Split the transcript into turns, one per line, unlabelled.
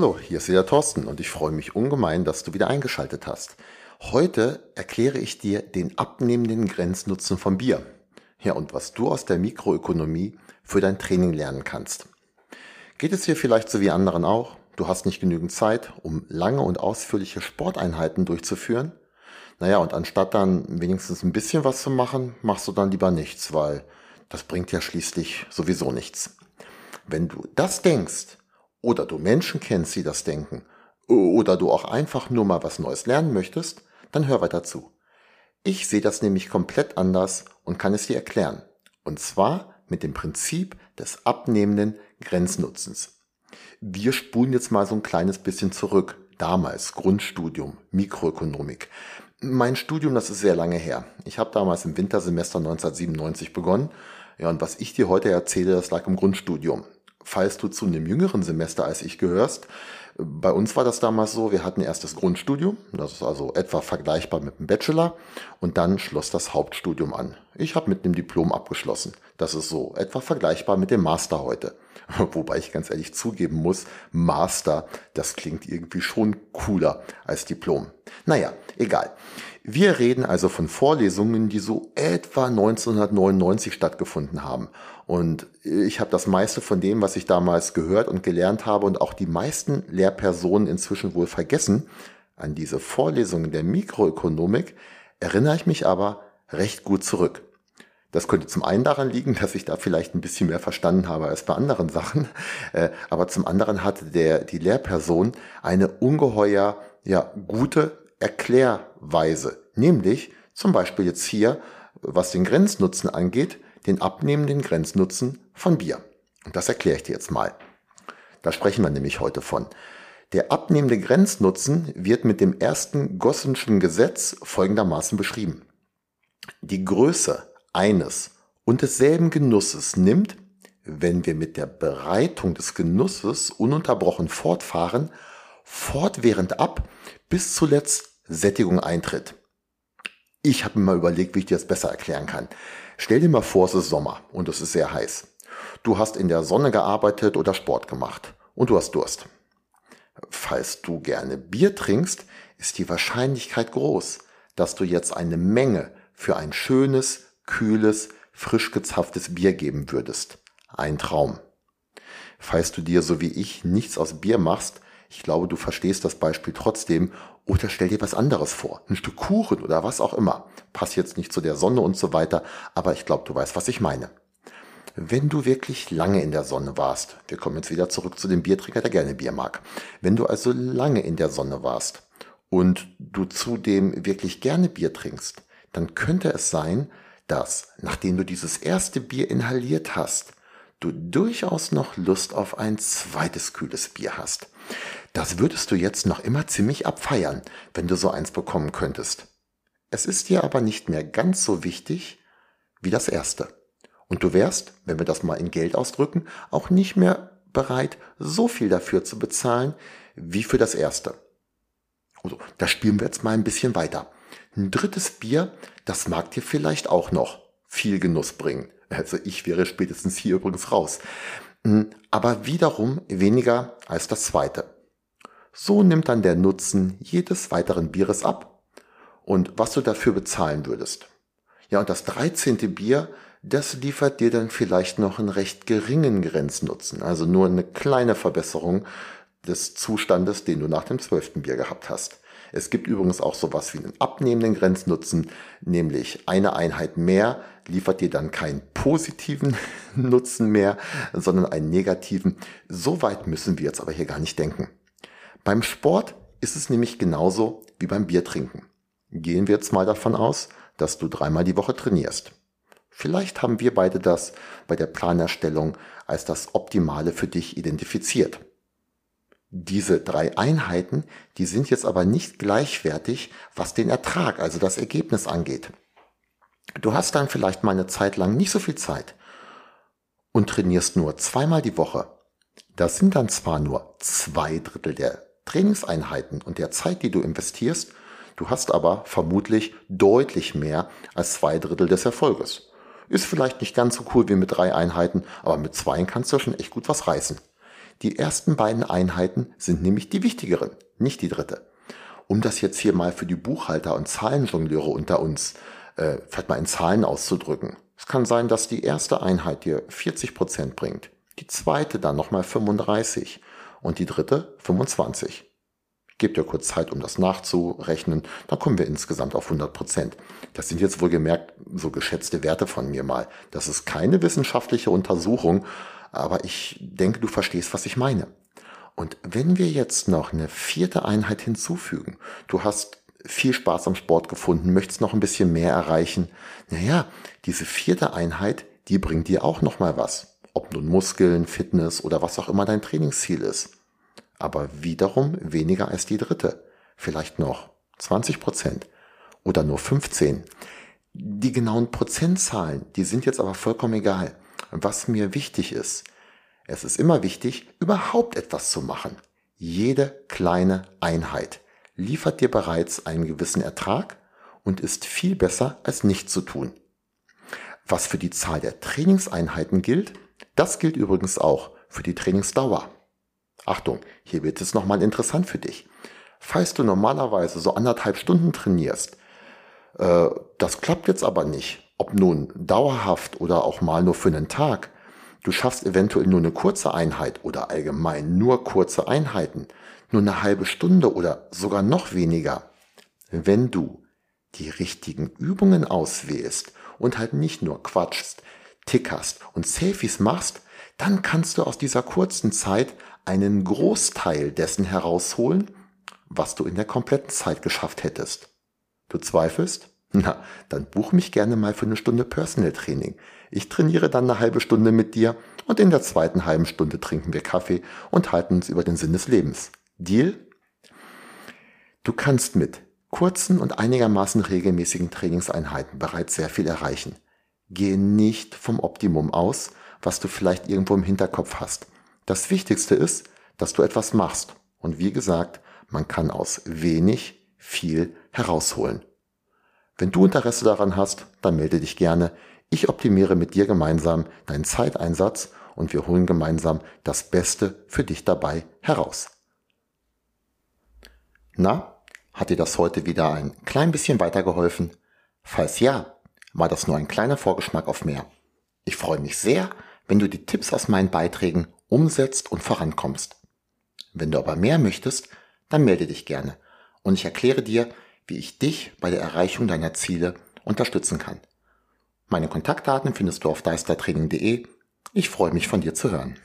Hallo, hier ist wieder Thorsten und ich freue mich ungemein, dass du wieder eingeschaltet hast. Heute erkläre ich dir den abnehmenden Grenznutzen von Bier. Ja, und was du aus der Mikroökonomie für dein Training lernen kannst. Geht es hier vielleicht so wie anderen auch? Du hast nicht genügend Zeit, um lange und ausführliche Sporteinheiten durchzuführen? Naja, und anstatt dann wenigstens ein bisschen was zu machen, machst du dann lieber nichts, weil das bringt ja schließlich sowieso nichts. Wenn du das denkst, oder du Menschen kennst, die das denken, oder du auch einfach nur mal was Neues lernen möchtest, dann hör weiter zu. Ich sehe das nämlich komplett anders und kann es dir erklären. Und zwar mit dem Prinzip des abnehmenden Grenznutzens. Wir spulen jetzt mal so ein kleines bisschen zurück. Damals Grundstudium, Mikroökonomik. Mein Studium, das ist sehr lange her. Ich habe damals im Wintersemester 1997 begonnen. Ja, und was ich dir heute erzähle, das lag im Grundstudium falls du zu einem jüngeren Semester als ich gehörst. Bei uns war das damals so, wir hatten erst das Grundstudium, das ist also etwa vergleichbar mit dem Bachelor, und dann schloss das Hauptstudium an. Ich habe mit einem Diplom abgeschlossen. Das ist so etwa vergleichbar mit dem Master heute. Wobei ich ganz ehrlich zugeben muss, Master, das klingt irgendwie schon cooler als Diplom. Naja, egal. Wir reden also von Vorlesungen, die so etwa 1999 stattgefunden haben. Und ich habe das meiste von dem, was ich damals gehört und gelernt habe und auch die meisten Lehrpersonen inzwischen wohl vergessen. An diese Vorlesungen der Mikroökonomik erinnere ich mich aber recht gut zurück. Das könnte zum einen daran liegen, dass ich da vielleicht ein bisschen mehr verstanden habe als bei anderen Sachen, äh, aber zum anderen hatte der, die Lehrperson eine ungeheuer ja, gute Erklärweise, nämlich zum Beispiel jetzt hier, was den Grenznutzen angeht, den abnehmenden Grenznutzen von Bier. Und das erkläre ich dir jetzt mal. Da sprechen wir nämlich heute von. Der abnehmende Grenznutzen wird mit dem ersten Gossenschen Gesetz folgendermaßen beschrieben. Die Größe eines und desselben Genusses nimmt, wenn wir mit der Bereitung des Genusses ununterbrochen fortfahren, fortwährend ab, bis zuletzt Sättigung eintritt. Ich habe mir mal überlegt, wie ich dir das besser erklären kann. Stell dir mal vor, es ist Sommer und es ist sehr heiß. Du hast in der Sonne gearbeitet oder Sport gemacht und du hast Durst. Falls du gerne Bier trinkst, ist die Wahrscheinlichkeit groß, dass du jetzt eine Menge für ein schönes, kühles, frisch gezapftes Bier geben würdest. Ein Traum. Falls du dir so wie ich nichts aus Bier machst, ich glaube, du verstehst das Beispiel trotzdem. Oder stell dir was anderes vor. Ein Stück Kuchen oder was auch immer. Passt jetzt nicht zu der Sonne und so weiter, aber ich glaube, du weißt, was ich meine. Wenn du wirklich lange in der Sonne warst, wir kommen jetzt wieder zurück zu dem Biertrinker, der gerne Bier mag. Wenn du also lange in der Sonne warst und du zudem wirklich gerne Bier trinkst, dann könnte es sein, dass, nachdem du dieses erste Bier inhaliert hast, du durchaus noch Lust auf ein zweites kühles Bier hast. Das würdest du jetzt noch immer ziemlich abfeiern, wenn du so eins bekommen könntest. Es ist dir aber nicht mehr ganz so wichtig wie das erste. Und du wärst, wenn wir das mal in Geld ausdrücken, auch nicht mehr bereit, so viel dafür zu bezahlen wie für das erste. Also, da spielen wir jetzt mal ein bisschen weiter. Ein drittes Bier, das mag dir vielleicht auch noch viel Genuss bringen. Also ich wäre spätestens hier übrigens raus. Hm, aber wiederum weniger als das zweite. So nimmt dann der Nutzen jedes weiteren Bieres ab und was du dafür bezahlen würdest. Ja, und das dreizehnte Bier, das liefert dir dann vielleicht noch einen recht geringen Grenznutzen, also nur eine kleine Verbesserung des Zustandes, den du nach dem zwölften Bier gehabt hast. Es gibt übrigens auch sowas wie einen abnehmenden Grenznutzen, nämlich eine Einheit mehr liefert dir dann keinen positiven Nutzen mehr, sondern einen negativen. So weit müssen wir jetzt aber hier gar nicht denken. Beim Sport ist es nämlich genauso wie beim Biertrinken. Gehen wir jetzt mal davon aus, dass du dreimal die Woche trainierst. Vielleicht haben wir beide das bei der Planerstellung als das Optimale für dich identifiziert. Diese drei Einheiten, die sind jetzt aber nicht gleichwertig, was den Ertrag, also das Ergebnis angeht. Du hast dann vielleicht mal eine Zeit lang nicht so viel Zeit und trainierst nur zweimal die Woche. Das sind dann zwar nur zwei Drittel der Trainingseinheiten und der Zeit, die du investierst, du hast aber vermutlich deutlich mehr als zwei Drittel des Erfolges. Ist vielleicht nicht ganz so cool wie mit drei Einheiten, aber mit zwei kannst du schon echt gut was reißen. Die ersten beiden Einheiten sind nämlich die wichtigeren, nicht die dritte. Um das jetzt hier mal für die Buchhalter und Zahlenjongleure unter uns äh, vielleicht mal in Zahlen auszudrücken. Es kann sein, dass die erste Einheit dir 40 Prozent bringt, die zweite dann nochmal 35 und die dritte 25. Gebt dir kurz Zeit, um das nachzurechnen. Dann kommen wir insgesamt auf 100 Prozent. Das sind jetzt wohlgemerkt so geschätzte Werte von mir mal. Das ist keine wissenschaftliche Untersuchung, aber ich denke, du verstehst, was ich meine. Und wenn wir jetzt noch eine vierte Einheit hinzufügen, du hast viel Spaß am Sport gefunden, möchtest noch ein bisschen mehr erreichen, naja, diese vierte Einheit, die bringt dir auch noch mal was. Ob nun Muskeln, Fitness oder was auch immer dein Trainingsziel ist aber wiederum weniger als die dritte. Vielleicht noch 20 Prozent oder nur 15. Die genauen Prozentzahlen, die sind jetzt aber vollkommen egal. Was mir wichtig ist, es ist immer wichtig, überhaupt etwas zu machen. Jede kleine Einheit liefert dir bereits einen gewissen Ertrag und ist viel besser als nicht zu tun. Was für die Zahl der Trainingseinheiten gilt, das gilt übrigens auch für die Trainingsdauer. Achtung, hier wird es nochmal interessant für dich. Falls du normalerweise so anderthalb Stunden trainierst, äh, das klappt jetzt aber nicht, ob nun dauerhaft oder auch mal nur für einen Tag, du schaffst eventuell nur eine kurze Einheit oder allgemein nur kurze Einheiten, nur eine halbe Stunde oder sogar noch weniger. Wenn du die richtigen Übungen auswählst und halt nicht nur quatschst, tickerst und Selfies machst, dann kannst du aus dieser kurzen Zeit einen Großteil dessen herausholen, was du in der kompletten Zeit geschafft hättest. Du zweifelst? Na, dann buch mich gerne mal für eine Stunde Personal Training. Ich trainiere dann eine halbe Stunde mit dir und in der zweiten halben Stunde trinken wir Kaffee und halten uns über den Sinn des Lebens. Deal? Du kannst mit kurzen und einigermaßen regelmäßigen Trainingseinheiten bereits sehr viel erreichen. Gehe nicht vom Optimum aus, was du vielleicht irgendwo im Hinterkopf hast. Das Wichtigste ist, dass du etwas machst. Und wie gesagt, man kann aus wenig viel herausholen. Wenn du Interesse daran hast, dann melde dich gerne. Ich optimiere mit dir gemeinsam deinen Zeiteinsatz und wir holen gemeinsam das Beste für dich dabei heraus. Na, hat dir das heute wieder ein klein bisschen weitergeholfen? Falls ja, war das nur ein kleiner Vorgeschmack auf mehr. Ich freue mich sehr, wenn du die Tipps aus meinen Beiträgen umsetzt und vorankommst. Wenn du aber mehr möchtest, dann melde dich gerne und ich erkläre dir, wie ich dich bei der Erreichung deiner Ziele unterstützen kann. Meine Kontaktdaten findest du auf deistertraining.de. Ich freue mich von dir zu hören.